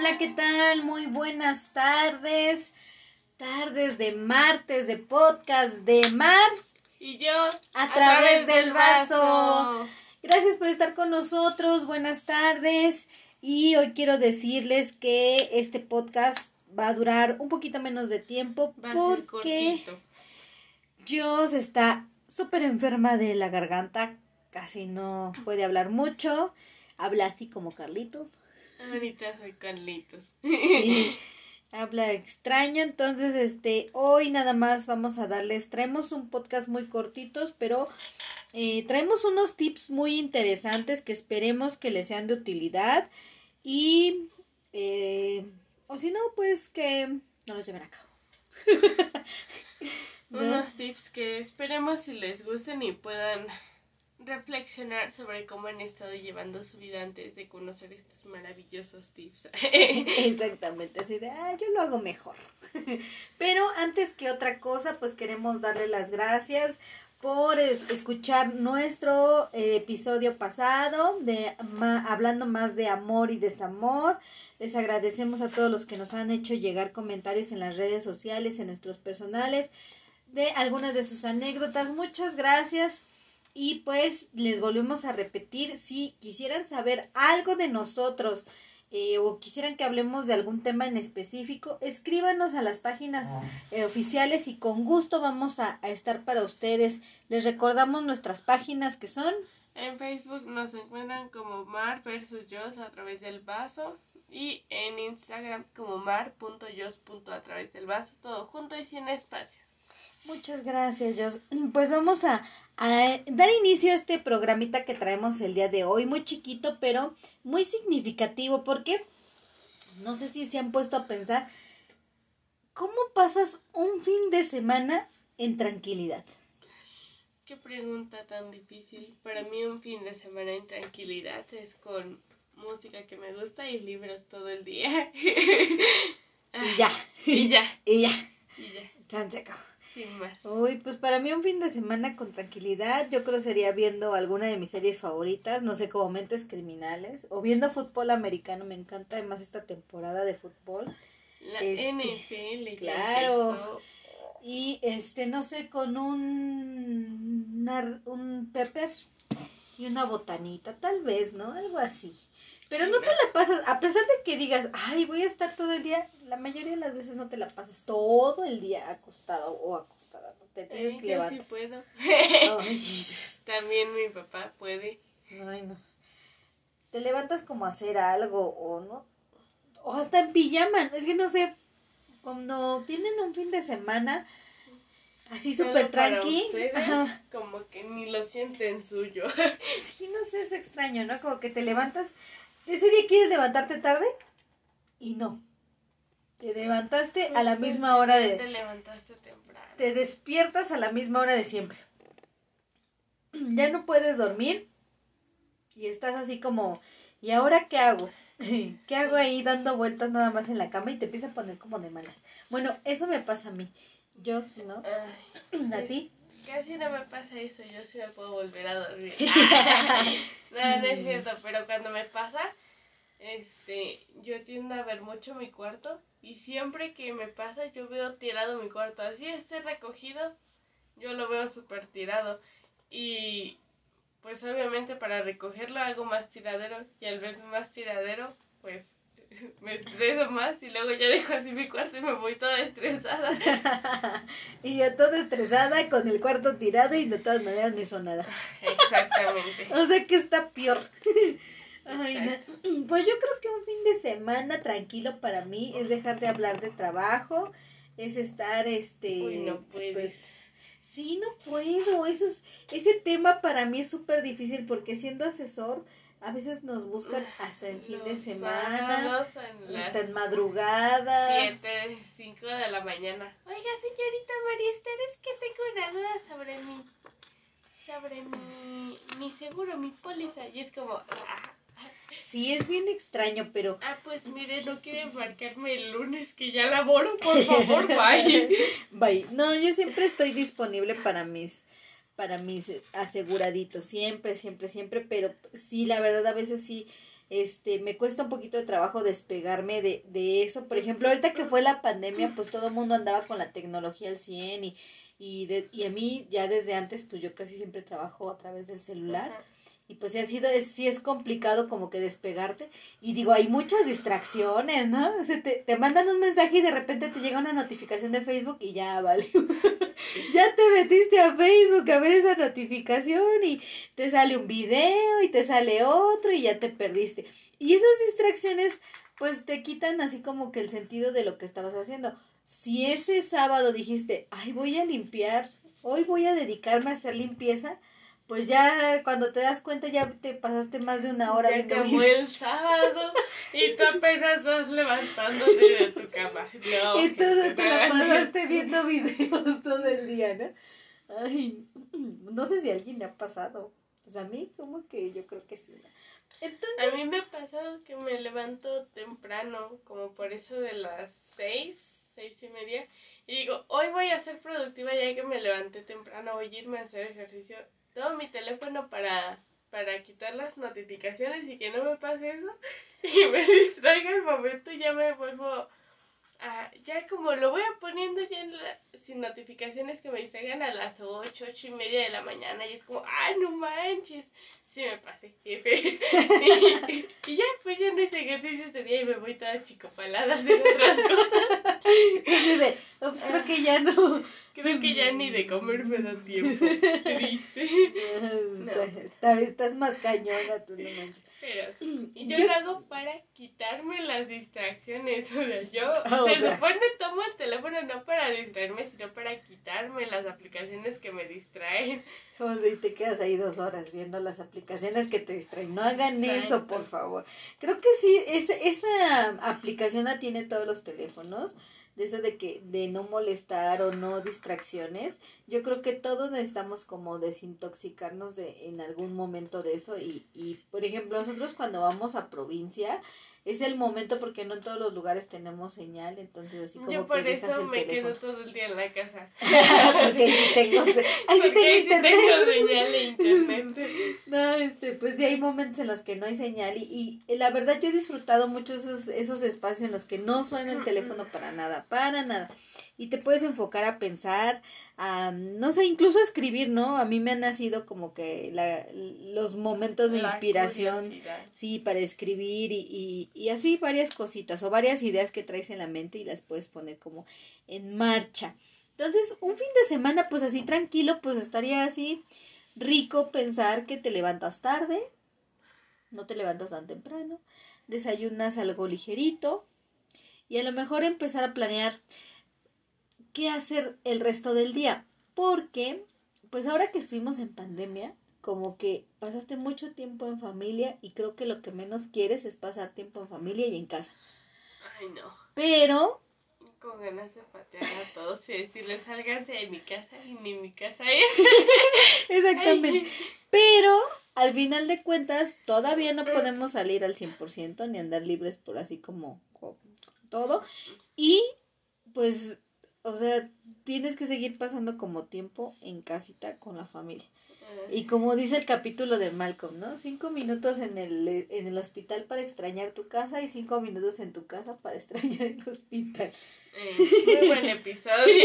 Hola, ¿qué tal? Muy buenas tardes. Tardes de martes de podcast de Mar. Y yo a, través, del vaso. Gracias por estar con nosotros. Buenas tardes. Y hoy quiero decirles que este podcast va a durar un poquito menos de tiempo porque Dios está súper enferma de la garganta. Casi no puede hablar mucho. Habla así como Carlitos. Ahorita soy Carlitos. habla extraño, entonces este hoy nada más vamos a darles, traemos un podcast muy cortitos, pero eh, traemos unos tips muy interesantes que esperemos que les sean de utilidad y eh, o si no pues que no los lleven a cabo. unos tips que esperemos si les gusten y puedan reflexionar sobre cómo han estado llevando su vida antes de conocer estos maravillosos tips. Exactamente, así de, ah, yo lo hago mejor. Pero antes que otra cosa, pues queremos darle las gracias por escuchar nuestro eh, episodio pasado de hablando más de amor y desamor. Les agradecemos a todos los que nos han hecho llegar comentarios en las redes sociales, en nuestros personales, de algunas de sus anécdotas. Muchas gracias. Y pues les volvemos a repetir, si quisieran saber algo de nosotros eh, o quisieran que hablemos de algún tema en específico, escríbanos a las páginas ah. eh, oficiales y con gusto vamos a, a, estar para ustedes. Les recordamos nuestras páginas que son... En Facebook nos encuentran como Mar versus Yo a través del vaso y en Instagram como mar.yos. a través del vaso, todo junto y sin espacios. Muchas gracias, Jos. Pues vamos a, dar inicio a este programita que traemos el día de hoy, muy chiquito, pero muy significativo, porque no sé si se han puesto a pensar, ¿cómo pasas un fin de semana en tranquilidad? Qué pregunta tan difícil. Para mí un fin de semana en tranquilidad es con música que me gusta y libros todo el día. y ya. y ya. y ya. Y ya. Tan seco. Sin más. Uy, pues para mí un fin de semana con tranquilidad, yo creo sería viendo alguna de mis series favoritas, no sé, como Mentes Criminales, o viendo fútbol americano, me encanta además esta temporada de fútbol. La este, NFL, claro. Y este, no sé, con un, un pepper y una botanita, tal vez, ¿no? Algo así. Pero no te la pasas, a pesar de que digas, ay, voy a estar todo el día, la mayoría de las veces no te la pasas todo el día acostado o acostada, no te tienes que levantar. Yo sí puedo. También mi papá puede. Ay, no. Te levantas como a hacer algo o no. O hasta en pijama, es que no sé, cuando tienen un fin de semana así súper tranqui, como que ni lo sienten suyo. sí, no sé, es extraño, ¿no? Como que te levantas ese día quieres levantarte tarde y no. Te levantaste a la misma hora de... Te levantaste temprano. Te despiertas a la misma hora de siempre. Ya no puedes dormir y estás así como, ¿y ahora qué hago? ¿Qué hago ahí dando vueltas nada más en la cama y te empieza a poner como de malas? Bueno, eso me pasa a mí. Yo, ¿no? ¿A pues, ti? Casi no me pasa eso, yo sí me puedo volver a dormir. no, no es cierto, pero cuando me pasa, este, yo tiendo a ver mucho mi cuarto y siempre que me pasa yo veo tirado mi cuarto. Así esté recogido, yo lo veo súper tirado. Y pues obviamente para recogerlo hago más tiradero y al ver más tiradero, pues me estreso más y luego ya dejo así mi cuarto y me voy toda estresada. y ya toda estresada con el cuarto tirado y de todas maneras no hizo nada. Exactamente. o sea que está peor. Ay, Pues yo creo que un fin de semana tranquilo para mí es dejar de hablar de trabajo, es estar este Uy, no puedes. Pues, sí, no puedo. Eso es, ese tema para mí es súper difícil porque siendo asesor a veces nos buscan hasta en fin de semana, en hasta en madrugada. Siete, cinco de la mañana. Oiga, señorita María Esther, es que tengo una duda sobre mi, sobre mi, mi seguro, mi póliza. Y es como, ah, Sí, es bien extraño, pero... Ah, pues mire, no quiere embarcarme el lunes que ya laboro, por favor, bye. bye. No, yo siempre estoy disponible para mis para mis aseguraditos, siempre, siempre, siempre, pero sí, la verdad a veces sí este, me cuesta un poquito de trabajo despegarme de, de eso. Por ejemplo, ahorita que fue la pandemia, pues todo el mundo andaba con la tecnología al 100 y, y, de, y a mí ya desde antes, pues yo casi siempre trabajo a través del celular. Y pues sí ha sido, es, sí es complicado como que despegarte. Y digo, hay muchas distracciones, ¿no? Se te, te mandan un mensaje y de repente te llega una notificación de Facebook y ya, vale. ya te metiste a Facebook a ver esa notificación y te sale un video y te sale otro y ya te perdiste. Y esas distracciones pues te quitan así como que el sentido de lo que estabas haciendo. Si ese sábado dijiste, ay, voy a limpiar, hoy voy a dedicarme a hacer limpieza, pues ya cuando te das cuenta ya te pasaste más de una hora Ya acabó el sábado y tú apenas vas levantándote de tu cama. No, Entonces te la pasaste viendo videos todo el día, ¿no? Ay, no sé si a alguien le ha pasado. Pues a mí como que yo creo que sí. ¿no? A Entonces, mí me ha pasado que me levanto temprano, como por eso de las seis, seis y media, y digo, hoy voy a ser productiva ya que me levanté temprano, voy a irme a hacer ejercicio. Tomo mi teléfono para, para quitar las notificaciones y que no me pase eso, y me distraiga el momento y ya me vuelvo a, ya como lo voy a poniendo ya en la- sin notificaciones que me distraigan a las ocho, ocho y media de la mañana, y es como, ay, no manches. Sí me pasé, jefe. y, ya, pues ya no hice ejercicio ese día y me voy toda chicopalada hacer otras cosas. de, "Oh, pues creo que ya no. Creo que ya ni de comer me da tiempo. Triste. Está- Estás más cañona, tú no manches. Pero y yo, Yo- lo hago para quitarme las distracciones. O sea, yo Ah, o se sea. supone tomo el teléfono no para distraerme, sino para quitarme las aplicaciones que me distraen. O sea, y te quedas ahí dos horas viendo las aplicaciones que te distraen. No hagan eso, Exacto. por favor. Creo que sí, es, esa aplicación la tiene todos los teléfonos. De eso de que, de no molestar o no distracciones. Yo creo que todos necesitamos como desintoxicarnos de, en algún momento de eso. Y, y, por ejemplo, nosotros cuando vamos a provincia, es el momento porque no en todos los lugares tenemos señal. Entonces, así como Yo que por dejas eso el me teléfono. quedo todo el día en la casa. porque ahí sí tengo, ahí sí internet. tengo señal de internet. No, este, pues sí hay momentos en los que no hay señal y, y la verdad yo he disfrutado mucho esos, esos espacios en los que no suena el teléfono para nada, para nada. Y te puedes enfocar a pensar, a, no sé, incluso a escribir, ¿no? A mí me han nacido como que la, los momentos de La inspiración, curiosidad. sí, para escribir y, y, y así varias cositas o varias ideas que traes en la mente y las puedes poner como en marcha. Entonces, un fin de semana, pues así tranquilo, pues estaría así rico pensar que te levantas tarde, no te levantas tan temprano, desayunas algo ligerito y a lo mejor empezar a planear qué hacer el resto del día. Porque, pues ahora que estuvimos en pandemia, como que pasaste mucho tiempo en familia y creo que lo que menos quieres es pasar tiempo en familia y en casa. Ay, no. Pero Con ganas de patear a todos y decirles, sálganse de mi casa y ni mi casa es. Exactamente. Pero al final de cuentas todavía no podemos salir al 100% ni andar libres por así como, como todo. Y pues, o sea, tienes que seguir pasando como tiempo en casita con la familia. Y como dice el capítulo de Malcolm, ¿no? Cinco minutos en el, en el hospital para extrañar tu casa y cinco minutos en tu casa para extrañar el hospital. Eh, muy buen episodio.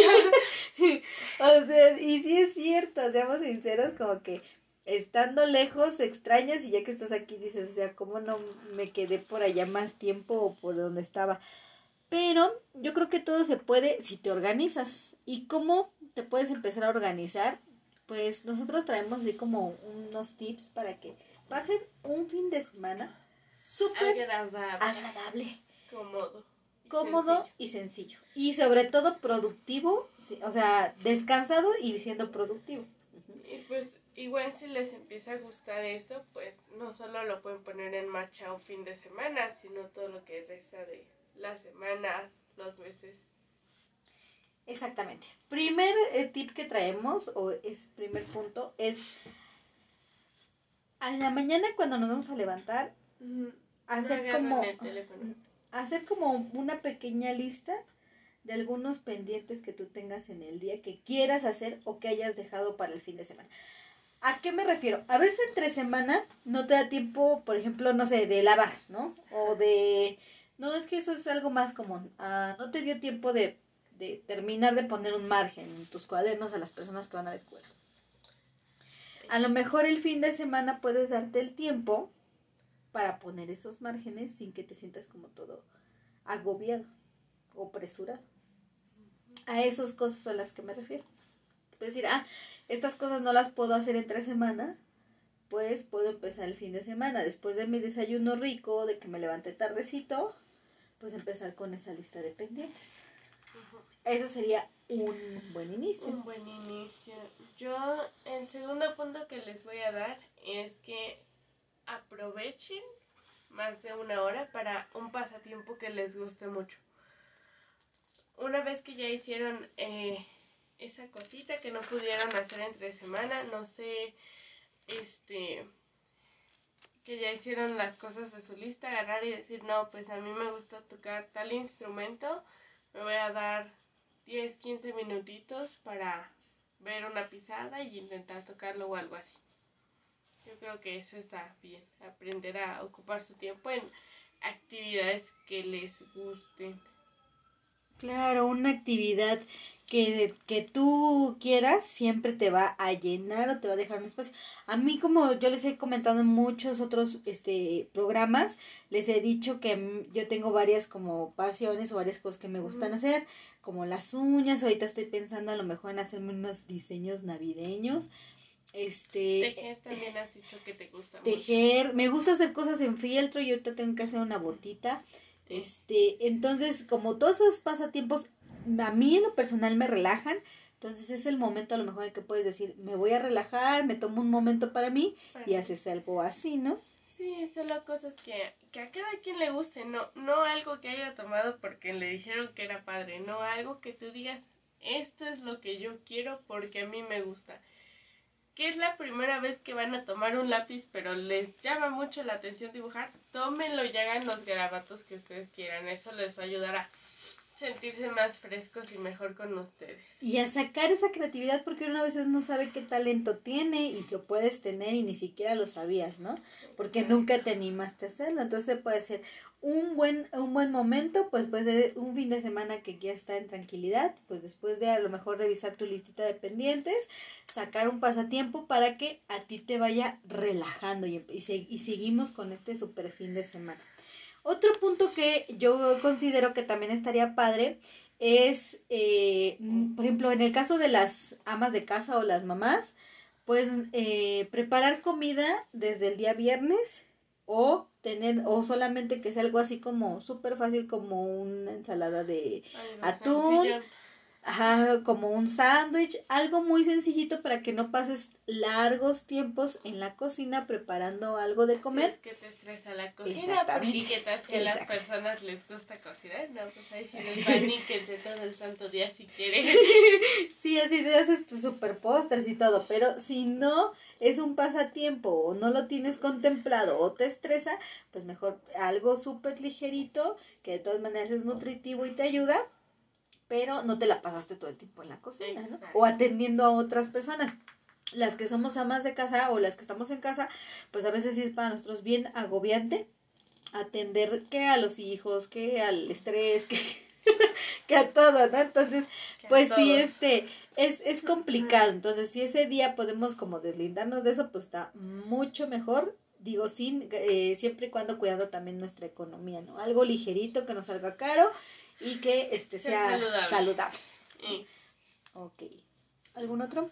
O sea, y sí es cierto, seamos sinceros, como que estando lejos extrañas y ya que estás aquí dices, o sea, ¿cómo no me quedé por allá más tiempo o por donde estaba? Pero yo creo que todo se puede si te organizas. ¿Y cómo te puedes empezar a organizar? Pues nosotros traemos así como unos tips para que pasen un fin de semana súper Agradable. agradable Cómodo. y cómodo sencillo. y sencillo. Y sobre todo productivo, o sea, descansado y siendo productivo. Y pues igual si les empieza a gustar esto, pues no solo lo pueden poner en marcha un fin de semana, sino todo lo que resta de las semanas, los meses. Exactamente. Primer eh, tip que traemos, o es primer punto, es a la mañana cuando nos vamos a levantar, hacer como, hacer como una pequeña lista de algunos pendientes que tú tengas en el día que quieras hacer o que hayas dejado para el fin de semana. ¿A qué me refiero? A veces entre semana no te da tiempo, por ejemplo, no sé, de lavar, ¿no? O de... No, es que eso es algo más común. Ah, no te dio tiempo de, de terminar de poner un margen en tus cuadernos a las personas que van a la escuela. A lo mejor el fin de semana puedes darte el tiempo para poner esos márgenes sin que te sientas como todo agobiado o apresurado. A esas cosas son las que me refiero. Puedes decir, ah, estas cosas no las puedo hacer entre semana, pues puedo empezar el fin de semana. Después de mi desayuno rico, de que me levante tardecito, pues empezar con esa lista de pendientes. Eso sería un buen inicio. Un buen inicio. Yo, el segundo punto que les voy a dar es que aprovechen más de una hora para un pasatiempo que les guste mucho. Una vez que ya hicieron eh, esa cosita que no pudieron hacer entre semana, no sé, este, que ya hicieron las cosas de su lista, agarrar y decir, no, pues a mí me gusta tocar tal instrumento, me voy a dar 10, 15 minutitos para ver una pisada y intentar tocarlo o algo así. Yo creo que eso está bien, aprender a ocupar su tiempo en actividades que les gusten. Claro, una actividad que, que tú quieras siempre te va a llenar o te va a dejar un espacio. A mí, como yo les he comentado en muchos otros este, programas, les he dicho que yo tengo varias como pasiones o varias cosas que me gustan hacer, como las uñas. Ahorita estoy pensando a lo mejor en hacerme unos diseños navideños. Este, tejer también has dicho que te gusta. Tejer, me gusta hacer cosas en fieltro y ahorita tengo que hacer una botita. Este, entonces, como todos esos pasatiempos a mí en lo personal me relajan, entonces es el momento a lo mejor en que puedes decir, me voy a relajar, me tomo un momento para mí y haces algo así, ¿no? Sí, solo cosas que, que a cada quien le guste, no, no algo que haya tomado porque le dijeron que era padre, no algo que tú digas, esto es lo que yo quiero porque a mí me gusta. Que es la primera vez que van a tomar un lápiz, pero les llama mucho la atención dibujar, tómenlo y hagan los garabatos que ustedes quieran. Eso les va a ayudar a sentirse más frescos y mejor con ustedes. Y a sacar esa creatividad porque uno a veces no sabe qué talento tiene y lo puedes tener y ni siquiera lo sabías, ¿no? Porque nunca te animaste a hacerlo. Entonces puede ser un buen, un buen momento, pues puede ser un fin de semana que ya está en tranquilidad, pues después de a lo mejor revisar tu listita de pendientes, sacar un pasatiempo para que a ti te vaya relajando y, y, y seguimos con este super fin de semana. Otro punto que yo considero que también estaría padre es, eh, por ejemplo, en el caso de las amas de casa o las mamás, pues eh, preparar comida desde el día viernes o tener o solamente que sea algo así como súper fácil como una ensalada de atún Ajá, como un sándwich, algo muy sencillito para que no pases largos tiempos en la cocina preparando algo de comer. es que te estresa la cocina, porque qué tal si a las personas les gusta cocinar, no, pues ahí sí les paníquense todo el santo día si quieren. sí, así te haces tus super postres y todo, pero si no es un pasatiempo o no lo tienes contemplado o te estresa, pues mejor algo súper ligerito que de todas maneras es nutritivo y te ayuda pero no te la pasaste todo el tiempo en la cocina, ¿no? O atendiendo a otras personas. Las que somos amas de casa o las que estamos en casa, pues a veces sí es para nosotros bien agobiante atender que a los hijos, que al estrés, que, que a todo, ¿no? Entonces, pues sí, este, es, es complicado. Entonces, si ese día podemos como deslindarnos de eso, pues está mucho mejor. Digo, sin, eh, siempre y cuando cuidando también nuestra economía, ¿no? Algo ligerito que nos salga caro y que este sea, saludable. Ok. ¿Algún otro?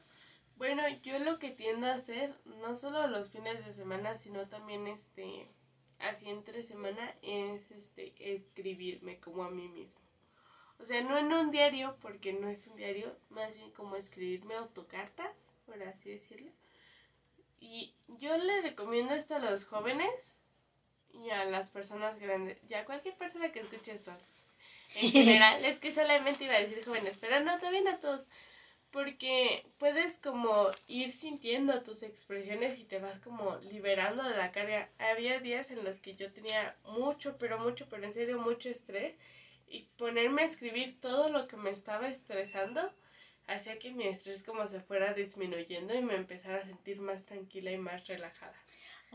Bueno, yo lo que tiendo a hacer, no solo los fines de semana, sino también este así entre semana, es este escribirme como a mí mismo. O sea, no en un diario, porque no es un diario, más bien como escribirme autocartas, por así decirlo. Y yo le recomiendo esto a los jóvenes y a las personas grandes, ya cualquier persona que escuche esto, en general. es que solamente iba a decir jóvenes, pero no, también a todos. Porque puedes como ir sintiendo tus expresiones y te vas como liberando de la carga. Había días en los que yo tenía mucho, pero mucho, pero en serio mucho estrés. Y ponerme a escribir todo lo que me estaba estresando hacía que mi estrés como se fuera disminuyendo y me empezara a sentir más tranquila y más relajada.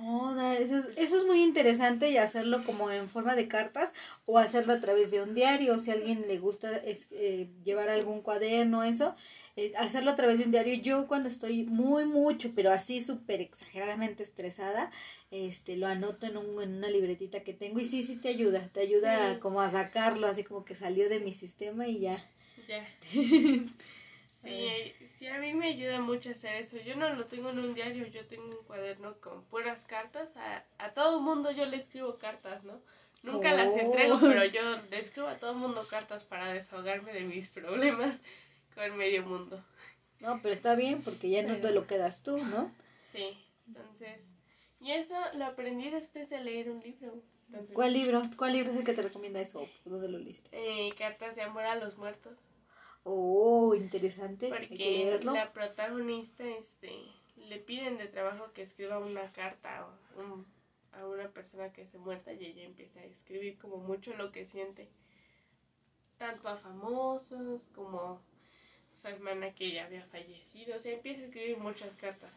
Oh, eso, es, eso es muy interesante y hacerlo como en forma de cartas o hacerlo a través de un diario. Si a alguien le gusta es, eh, llevar algún cuaderno, eso, eh, hacerlo a través de un diario. Yo cuando estoy muy mucho, pero así súper exageradamente estresada, este, lo anoto en, un, en una libretita que tengo y sí, sí te ayuda, te ayuda como a sacarlo, así como que salió de mi sistema y ya. Ya. Sí, sí, a mí me ayuda mucho hacer eso. Yo no lo tengo en un diario, yo tengo un cuaderno con puras cartas. A, a todo mundo yo le escribo cartas, ¿no? Nunca las entrego, oh. pero yo le escribo a todo mundo cartas para desahogarme de mis problemas con medio mundo. No, pero está bien porque ya no te lo quedas tú, ¿no? Sí, entonces... Y eso lo aprendí después de leer un libro. ¿Cuál libro? ¿Cuál libro es el que te recomienda eso? ¿Dónde lo leíste? Eh, Cartas de amor a los muertos. Oh, interesante. Porque la protagonista este, le piden de trabajo que escriba una carta a una persona que se muerta y ella empieza a escribir como mucho lo que siente. Tanto a famosos como su hermana que ya había fallecido. O sea, empieza a escribir muchas cartas.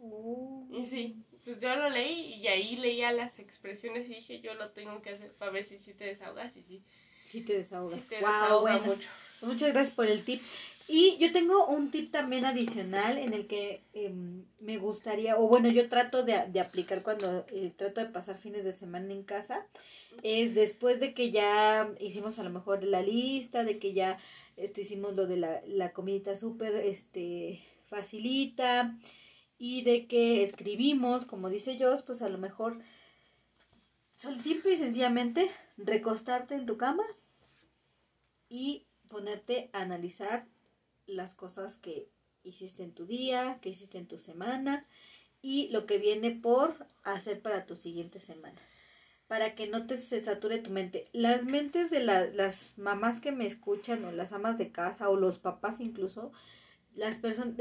Oh. Y sí, pues yo lo leí y ahí leía las expresiones y dije, yo lo tengo que hacer para ver si sí te desahogas y sí. Sí te desahogas. Sí te mucho. Muchas gracias por el tip. Y yo tengo un tip también adicional en el que em, me gustaría, o bueno, yo trato de, de aplicar cuando eh, trato de pasar fines de semana en casa, es después de que ya hicimos a lo mejor la lista, de que ya este, hicimos lo de la, la comidita súper este, facilita y de que escribimos, como dice Joss, pues a lo mejor simple y sencillamente recostarte en tu cama y ponerte a analizar las cosas que hiciste en tu día, que hiciste en tu semana y lo que viene por hacer para tu siguiente semana. Para que no te se sature tu mente. Las mentes de las mamás que me escuchan o las amas de casa o los papás incluso las personas,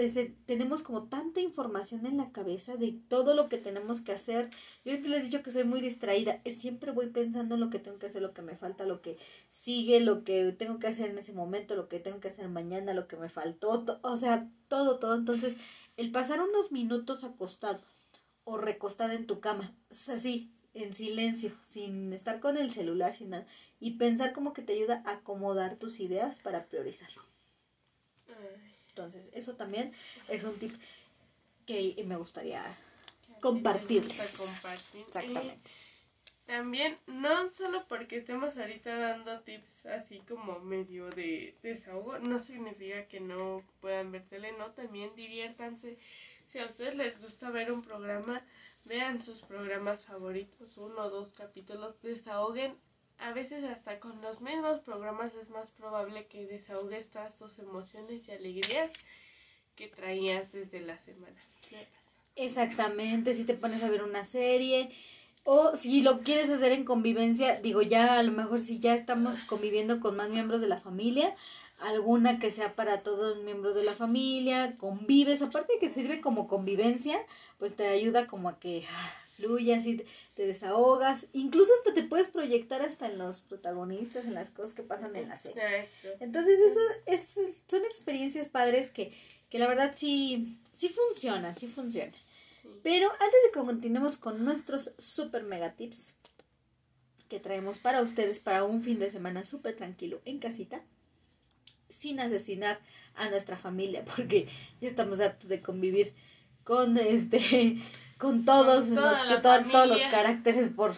tenemos como tanta información en la cabeza de todo lo que tenemos que hacer. Yo siempre les he dicho que soy muy distraída, siempre voy pensando en lo que tengo que hacer, lo que me falta, lo que sigue, lo que tengo que hacer en ese momento, lo que tengo que hacer mañana, lo que me faltó, o sea, todo, todo. Entonces, el pasar unos minutos acostado o recostado en tu cama, así, en silencio, sin estar con el celular, sin nada, y pensar como que te ayuda a acomodar tus ideas para priorizarlo. Entonces, eso también es un tip que me gustaría compartirles. Compartir. Exactamente. también, no solo porque estemos ahorita dando tips así como medio de desahogo, no significa que no puedan ver tele, no, también diviértanse. Si a ustedes les gusta ver un programa, vean sus programas favoritos, uno o dos capítulos, desahoguen a veces hasta con los mismos programas es más probable que desahogues todas tus emociones y alegrías que traías desde la semana. Exactamente, si te pones a ver una serie o si lo quieres hacer en convivencia, digo ya a lo mejor si ya estamos conviviendo con más miembros de la familia, alguna que sea para todos los miembros de la familia, convives, aparte de que sirve como convivencia, pues te ayuda como a que ah, fluyas y te desahogas, incluso hasta te puedes proyectar hasta en los protagonistas, en las cosas que pasan en la serie. Entonces eso es, son experiencias padres que, que la verdad sí, sí funcionan, sí funcionan. Pero antes de que continuemos con nuestros super mega tips que traemos para ustedes para un fin de semana súper tranquilo en casita, sin asesinar a nuestra familia, porque ya estamos hartos de convivir con este con todos, los, todos los caracteres por,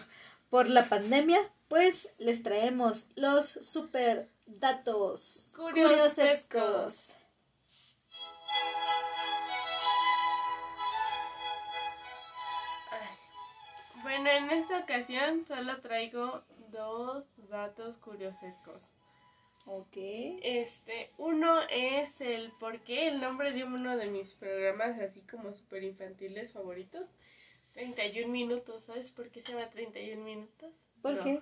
por la pandemia, pues les traemos los super datos curiosescos. Bueno, en esta ocasión solo traigo dos datos curiosescos. Ok. Este, uno es el por qué el nombre de uno de mis programas así como super infantiles favoritos. 31 minutos, ¿sabes por qué se llama 31 minutos? ¿Por qué?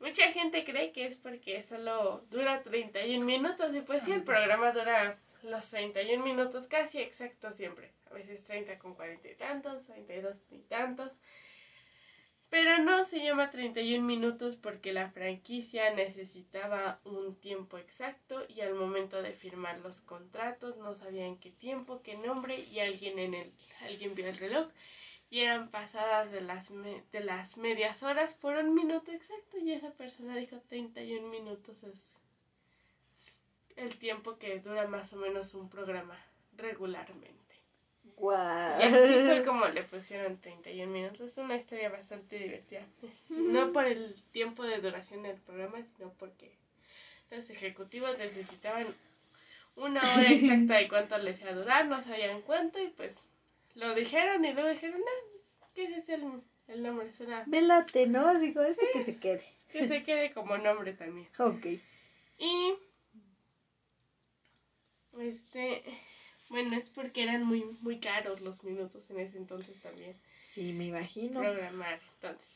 Mucha gente cree que es porque solo dura 31 minutos y pues sí, el programa dura los 31 minutos casi exacto siempre. A veces 30 con 40 y tantos, 32 y tantos. Pero no se llama 31 minutos porque la franquicia necesitaba un tiempo exacto y al momento de firmar los contratos no sabían qué tiempo, qué nombre y alguien en el alguien vio el reloj y eran pasadas de las de las medias horas por un minuto exacto y esa persona dijo 31 minutos es el tiempo que dura más o menos un programa regularmente. Wow. Y así fue como le pusieron 31 minutos. Es una historia bastante divertida. No por el tiempo de duración del programa, sino porque los ejecutivos necesitaban una hora exacta de cuánto les iba a durar, no sabían cuánto y pues lo dijeron y luego dijeron, no, que ese es el, el nombre, suena Velate, ¿no? Así como este que se quede. que se quede como nombre también. Ok. Y este, bueno, es porque eran muy muy caros los minutos en ese entonces también. Sí, me imagino. programar. Entonces,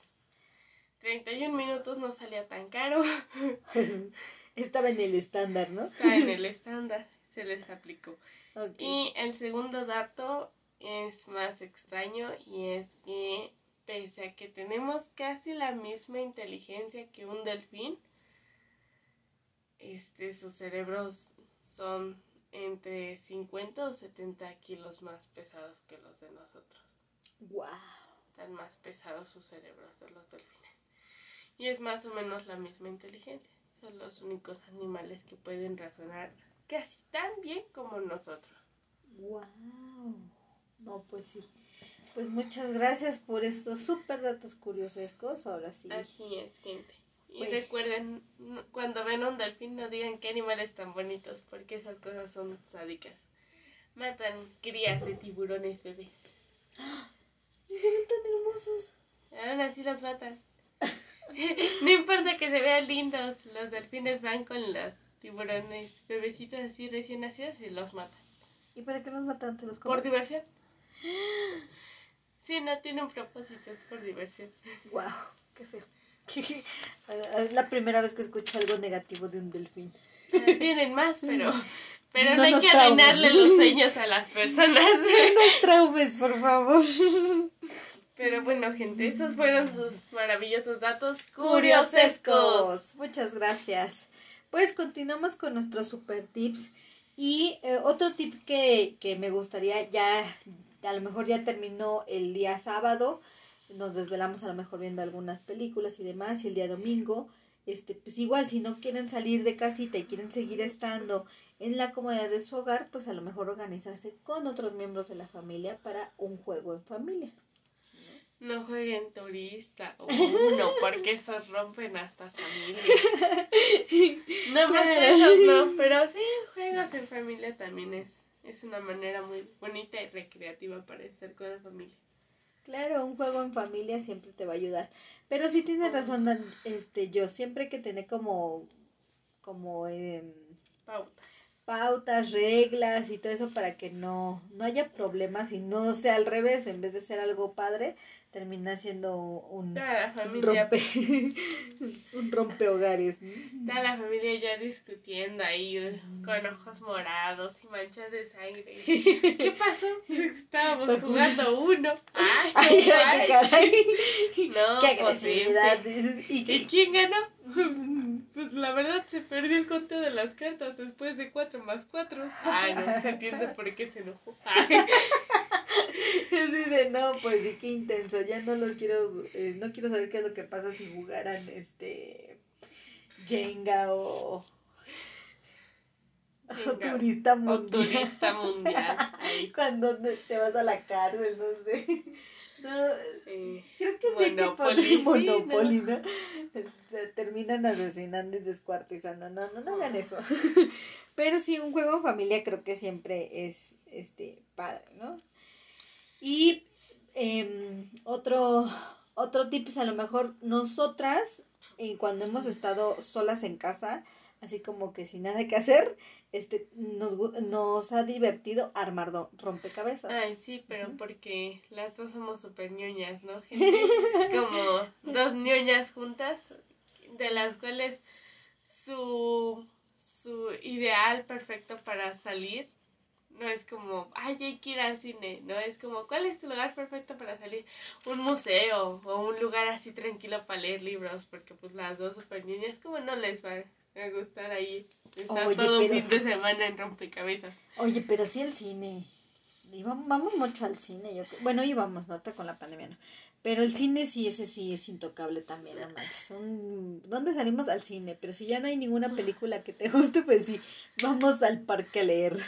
31 minutos no salía tan caro. Estaba en el estándar, ¿no? Está en el estándar, se les aplicó. Y el segundo dato es más extraño y es que pese a que tenemos casi la misma inteligencia que un delfín, este, sus cerebros son entre 50 o 70 kilos más pesados que los de nosotros. Wow. Están más pesados sus cerebros de los delfines. Y es más o menos la misma inteligencia. Son los únicos animales que pueden razonar casi tan bien como nosotros. Wow. No, pues sí. Pues muchas gracias por estos súper datos curiosescos. Ahora sí. Así es, gente. Y recuerden, cuando ven un delfín no digan qué animales tan bonitos, porque esas cosas son sádicas. Matan crías de tiburones bebés. Sí, se ven tan hermosos. Aún así los matan. no importa que se vean lindos, los delfines van con los tiburones bebecitos así recién nacidos y los matan. ¿Y para qué los matan? ¿Te los Por comen? diversión. Sí, no tienen propósito, es por diversión. Wow, qué feo. es la primera vez que escucho algo negativo de un delfín. Tienen más, pero, pero no, hay que arruinarle los sueños a las personas. No traumes, por favor. Pero bueno, gente, esos fueron sus maravillosos datos curiosescos. Muchas gracias. Pues continuamos con nuestros super tips. Y eh, otro tip que, que me gustaría, ya a lo mejor ya terminó el día sábado, nos desvelamos a lo mejor viendo algunas películas y demás, y el día domingo, este, pues igual si no quieren salir de casita y quieren seguir estando en la comodidad de su hogar, pues a lo mejor organizarse con otros miembros de la familia para un juego en familia. No jueguen turista o uno, porque esos rompen hasta familias. No más Claro. esos no, pero sí, juegos en familia también es, es una manera muy bonita y recreativa para estar con la familia. Claro, un juego en familia siempre te va a ayudar. Pero sí tienes razón, este, yo siempre hay que tener como, como em, Pautas. pautas, reglas y todo eso para que no, no haya problemas y no sea al revés, en vez de ser algo padre, termina siendo un, la familia, rompe, un rompehogares. toda la familia ya discutiendo ahí con ojos morados y manchas de sangre. ¿Qué pasó? Estábamos jugando uno. Ay, qué ay, qué caray. No, qué agresividad. Y ¿Y que- quién ganó? Pues la verdad se perdió el conteo de las cartas después de cuatro más cuatro. Ay, no se entiende por qué se enojó. Ay, Así de no, pues sí, qué intenso. Ya no los quiero, eh, no quiero saber qué es lo que pasa si jugaran este Jenga o, o turista o mundial. turista mundial. Cuando te vas a la cárcel, no sé. No, eh, creo que sí que Monopoly, no. ¿no? Se terminan asesinando y descuartizando. No, no, no hagan eso. Pero sí, un juego en familia creo que siempre es este padre, ¿no? Y em, otro, otro tip es a lo mejor nosotras, eh, cuando hemos estado solas en casa, así como que sin nada que hacer, este nos, nos ha divertido armar rompecabezas. Ay, sí, pero porque las dos somos súper ñoñas, ¿no? Gente? Es como dos ñoñas juntas, de las cuales su, su ideal perfecto para salir no es como, ay, hay que ir al cine, no es como, ¿cuál es tu lugar perfecto para salir? Un museo o un lugar así tranquilo para leer libros, porque pues las dos super niñas como no les va a gustar ahí estar todo un fin de semana en rompecabezas. Oye, pero sí el cine. Íbamos, vamos mucho al cine, yo bueno, íbamos, ¿no? con la pandemia, ¿no? Pero el cine sí, ese sí es intocable también, no manches. ¿Dónde salimos al cine? Pero si ya no hay ninguna película que te guste, pues sí, vamos al parque a leer.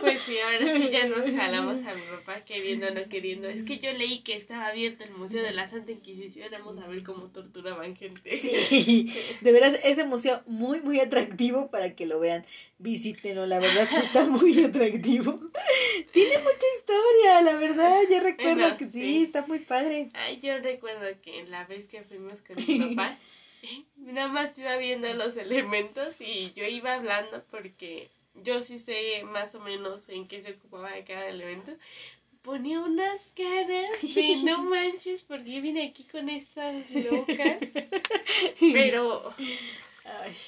Pues sí, ahora sí ya nos jalamos a mi papá queriendo o no queriendo. Es que yo leí que estaba abierto el Museo de la Santa Inquisición, vamos a ver cómo torturaban gente. Sí, de veras, ese museo muy, muy atractivo para que lo vean. Visítenlo, la verdad sí está muy atractivo. Tiene mucha historia, la verdad, ya recuerdo que sí, está muy padre. Ay, yo recuerdo que la vez que fuimos con mi papá, nada más iba viendo los elementos y yo iba hablando porque yo sí sé más o menos en qué se ocupaba de cada elemento. Ponía unas caras de no manches, porque vine aquí con estas locas. Pero,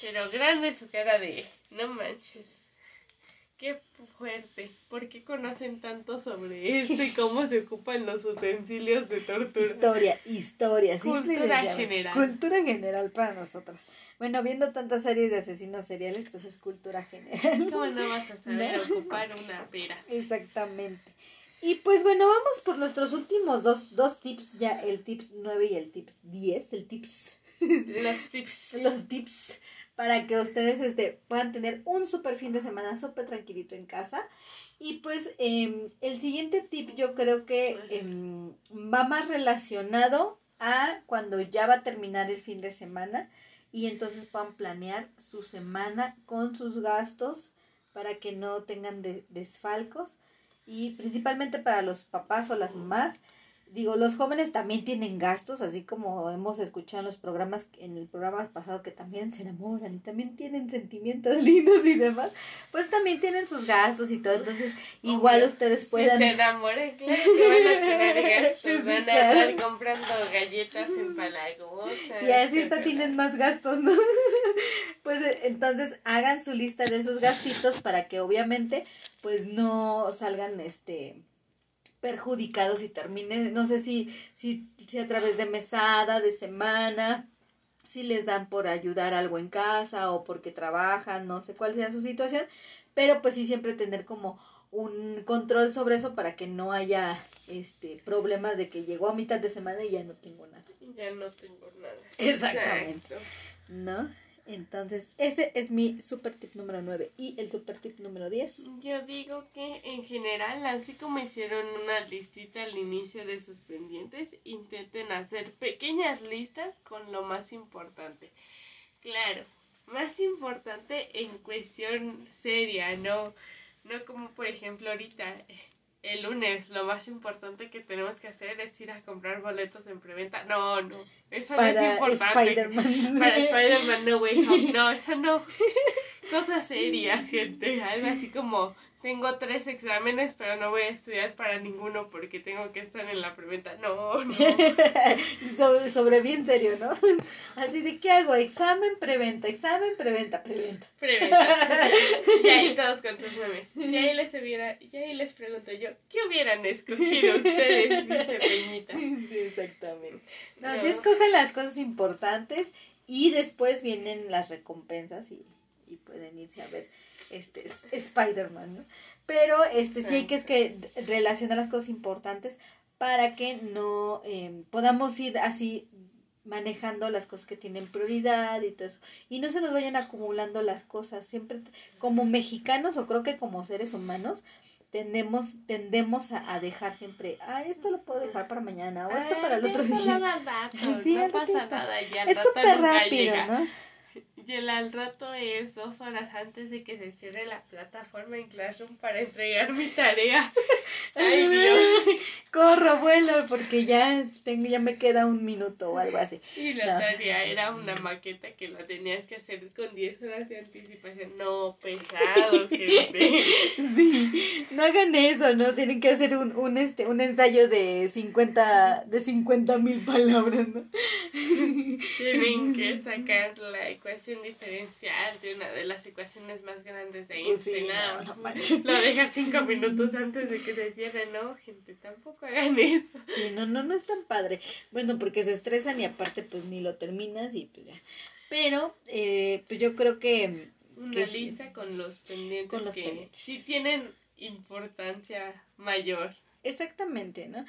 pero grande su cara de no manches. Qué fuerte. ¿Por qué conocen tanto sobre esto y cómo se ocupan los utensilios de tortura? Historia, historia. Cultura general. Cultura general para nosotros. Bueno, viendo tantas series de asesinos seriales, pues es cultura general. ¿Cómo no vas a saber ocupar una pera? Exactamente. Y pues bueno, vamos por nuestros últimos dos, dos tips, ya el tips 9 y el tips 10, el tips. Los tips. Los tips para que ustedes este, puedan tener un super fin de semana súper tranquilito en casa. Y pues em, el siguiente tip yo creo que em, va más relacionado a cuando ya va a terminar el fin de semana y entonces puedan planear su semana con sus gastos para que no tengan desfalcos y principalmente para los papás o las mamás digo, los jóvenes también tienen gastos, así como hemos escuchado en los programas, en el programa pasado que también se enamoran y también tienen sentimientos lindos y demás, pues también tienen sus gastos y todo, entonces igual ustedes puedan... Si se enamoran, claro que van a tener gastos, van a estar comprando galletas en Palagosa. Y así hasta tienen más gastos, ¿no? pues eh, entonces hagan su lista de esos gastitos para que obviamente pues no salgan este perjudicados y termine, no sé si, si, si a través de mesada, de semana, si les dan por ayudar algo en casa o porque trabajan, no sé cuál sea su situación, pero pues sí siempre tener como un control sobre eso para que no haya este problemas de que llegó a mitad de semana y ya no tengo nada. Ya no tengo nada. Exactamente. ¿No? Entonces, ese es mi super tip número 9. ¿Y el super tip número 10? Yo digo que en general, así como hicieron una listita al inicio de sus pendientes, intenten hacer pequeñas listas con lo más importante. Claro, más importante en cuestión seria, no, no como por ejemplo ahorita el lunes lo más importante que tenemos que hacer es ir a comprar boletos en preventa. No, no, eso no es importante. Spider-Man. Para Spider-Man No Way Home. No, eso no. Cosa seria, gente. Algo así como tengo tres exámenes, pero no voy a estudiar para ninguno porque tengo que estar en la preventa. No, no. sobre, bien serio, ¿no? Así de, ¿qué hago? Examen, preventa, examen, preventa, preventa. Preventa. y ahí todos con sus memes. Y ahí les hubiera, y ahí les pregunto yo, ¿qué hubieran escogido ustedes, dice Peñita? Exactamente. No, si escogen las cosas importantes y después vienen las recompensas y, y pueden irse a ver este Spider-Man, ¿no? Pero este sí hay que es que relacionar las cosas importantes para que no em, podamos ir así manejando las cosas que tienen prioridad y todo eso. Y no se nos vayan acumulando las cosas. Siempre como mexicanos o creo que como seres humanos tendemos, tendemos a, dejar siempre, ah, esto lo puedo dejar para mañana o esto para el otro día. no pasa nada, ya es súper rápido, ¿no? Y el al rato es dos horas antes de que se cierre la plataforma en Classroom para entregar mi tarea. Ay, Dios. Corro, vuelo, porque ya tengo, ya me queda un minuto o algo así. Y la tarea era una maqueta que la tenías que hacer con 10 horas de anticipación. No, pesado, gente. Sí, no hagan eso, ¿no? Tienen que hacer un, un, este, un ensayo de 50 de 50 mil palabras, ¿no? Tienen que sacar la ecuación diferencial de una de las ecuaciones más grandes de Einstein. Lo dejas cinco minutos antes de que se cierre, no, gente, tampoco hagan eso. no, no, no es tan padre. Bueno, porque se estresan y aparte pues ni lo terminas y pues ya. Pero, eh, pues yo creo que... Una lista con los pendientes con los que pendientes. sí tienen importancia mayor. Exactamente, ¿no?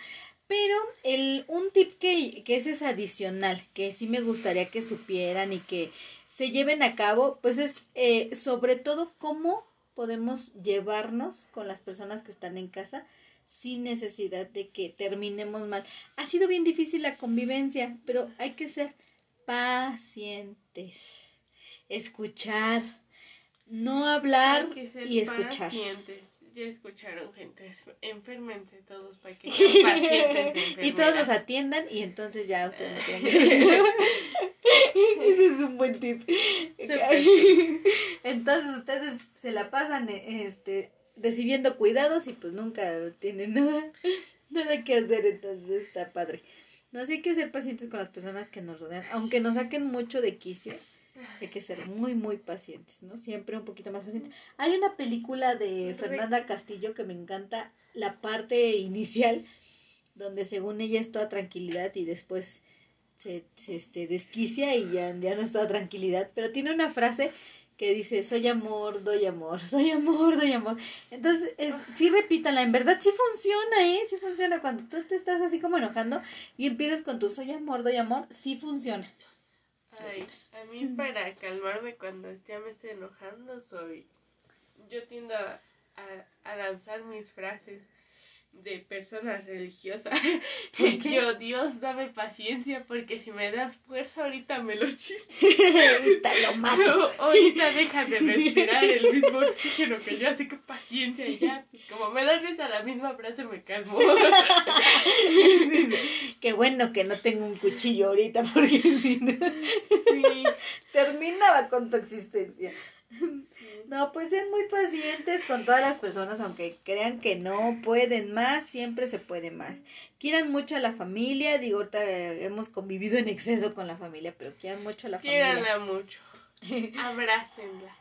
Pero el, un tip que, que ese es adicional, que sí me gustaría que supieran y que se lleven a cabo, pues es eh, sobre todo cómo podemos llevarnos con las personas que están en casa sin necesidad de que terminemos mal. Ha sido bien difícil la convivencia, pero hay que ser pacientes, escuchar, no hablar y escuchar. Pacientes. Ya escucharon, gente. Enférmense todos para que pacientes. y todos los atiendan y entonces ya ustedes no tienen que Ese es un buen tip. entonces ustedes se la pasan este recibiendo cuidados y pues nunca tienen nada, nada que hacer, entonces está padre. No, así hay que ser pacientes con las personas que nos rodean, aunque nos saquen mucho de quicio, hay que ser muy, muy pacientes, ¿no? Siempre un poquito más pacientes. Hay una película de Fernanda Castillo que me encanta, la parte inicial, donde según ella es toda tranquilidad y después se, se este, desquicia y ya, ya no es toda tranquilidad, pero tiene una frase que dice, soy amor, doy amor, soy amor, doy amor. Entonces, es, sí repítala, en verdad sí funciona, ¿eh? Sí funciona. Cuando tú te estás así como enojando y empiezas con tu soy amor, doy amor, sí funciona. Ay, a mí para calmarme cuando ya me estoy enojando, soy... Yo tiendo a, a lanzar mis frases de personas religiosas. Yo, Dios, dame paciencia porque si me das fuerza ahorita me lo ahorita lo mato. ahorita deja de respirar el mismo oxígeno que yo, así que paciencia y ya. Pues, como me das a la misma frase me calmo. Qué bueno que no tengo un cuchillo ahorita porque si no... Terminaba con tu existencia. No, pues sean muy pacientes con todas las personas, aunque crean que no pueden más, siempre se puede más. Quieran mucho a la familia, digo, ahorita hemos convivido en exceso con la familia, pero quieran mucho a la familia. Quieranla mucho. Abrácenla.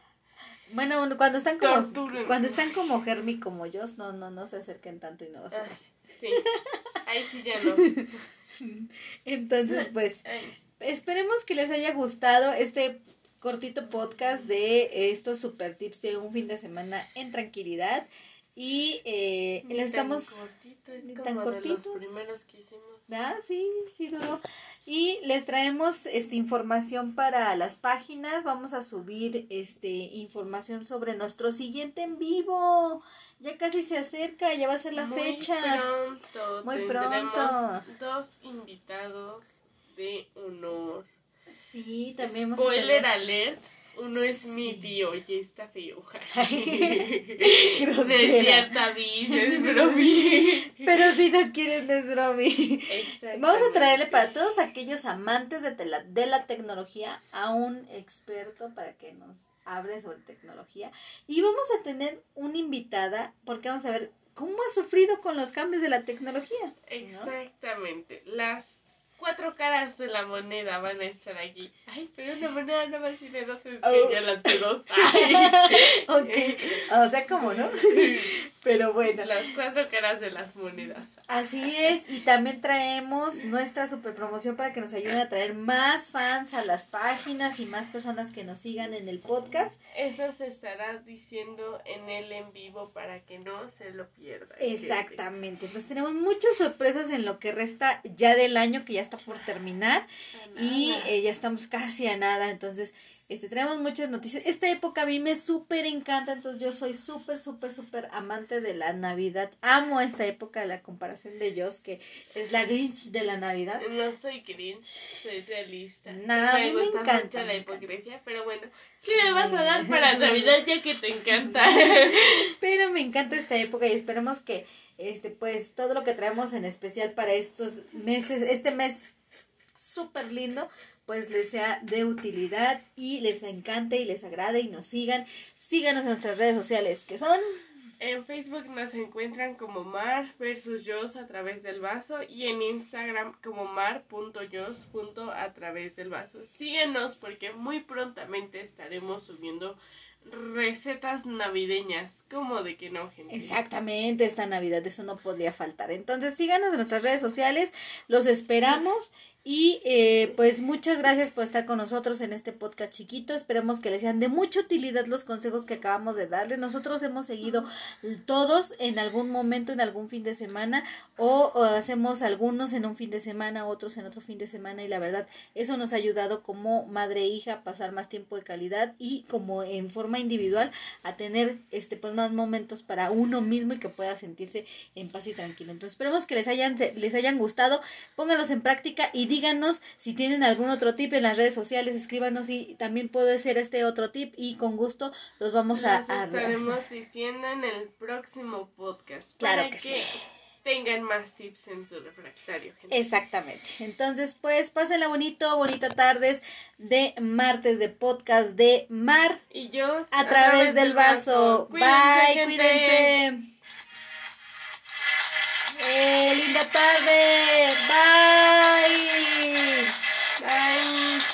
Bueno, cuando están como cuando están como Germi como yo, no, no, no se acerquen tanto y no los ah, abracen. sí. Ahí sí ya no. Entonces, pues esperemos que les haya gustado este cortito podcast de estos super tips de un fin de semana en tranquilidad. Y eh, les estamos tan cortitos. los primeros que hicimos. Ah, sí, sí, Y les traemos este información para las páginas. Vamos a subir este información sobre nuestro siguiente en vivo. Ya casi se acerca, ya va a ser la fecha. Pronto, Muy pronto. Dos invitados de honor. Sí, también Spoiler alert. Uno es mi tío y está feo. Cierta es bromi. Pero si no quieres, no es bromi. Vamos a traerle para todos aquellos amantes de, la, de la tecnología a un experto para que nos hable sobre tecnología. Y vamos a tener una invitada porque vamos a ver cómo ha sufrido con los cambios de la tecnología. Exactamente. Las cuatro caras de la moneda van a estar aquí. Ay, pero una moneda no más tiene dos, es oh. ya las dos. ok, o sea, ¿cómo no? pero bueno. Las cuatro caras de las monedas. Así es, y también traemos nuestra super promoción para que nos ayuden a traer más fans a las páginas y más personas que nos sigan en el podcast. Eso se estará diciendo en el en vivo para que no se lo pierdan. Exactamente, entonces tenemos muchas sorpresas en lo que resta ya del año que ya está por terminar y eh, ya estamos casi a nada, entonces Este, tenemos muchas noticias. Esta época a mí me súper encanta, entonces yo soy súper, súper, súper amante de la Navidad. Amo esta época de la comparación de Joss, que es la Grinch de la Navidad. No soy Grinch, soy realista. No, a mí me gusta encanta, mucho la me encanta. hipocresía, pero bueno, ¿qué me vas a dar para Navidad ya que te encanta? Pero me encanta esta época y esperemos que este pues todo lo que traemos en especial para estos meses, este mes súper lindo, pues les sea de utilidad y les encante y les agrade y nos sigan. Síganos en nuestras redes sociales, que son En Facebook nos encuentran como Mar versus Jos a través del vaso y en Instagram como mar.jos a través del vaso. Síguenos porque muy prontamente estaremos subiendo recetas navideñas. ¿Cómo de que no, gente? Exactamente, esta Navidad eso no podría faltar. Entonces síganos en nuestras redes sociales, los esperamos y eh, pues muchas gracias por estar con nosotros en este podcast chiquito. Esperemos que les sean de mucha utilidad los consejos que acabamos de darle. Nosotros hemos seguido todos en algún momento, en algún fin de semana o, hacemos algunos en un fin de semana, otros en otro fin de semana y la verdad eso nos ha ayudado como madre e hija a pasar más tiempo de calidad y como en forma individual a tener este pues más momentos para uno mismo y que pueda sentirse en paz y tranquilo. Entonces esperemos que les hayan les hayan gustado, pónganlos en práctica y díganos si tienen algún otro tip en las redes sociales, escríbanos y también puede ser este otro tip y con gusto los vamos a, Los estaremos diciendo en el próximo podcast. Claro para que que, sí. tengan más tips en su refractario, gente. Exactamente. Entonces, pues, pásenla bonito, bonita tardes de martes de podcast de Mar Y yo a través del vaso. Cuídense, Bye, gente. cuídense. Eh, linda tarde. Bye. Bye.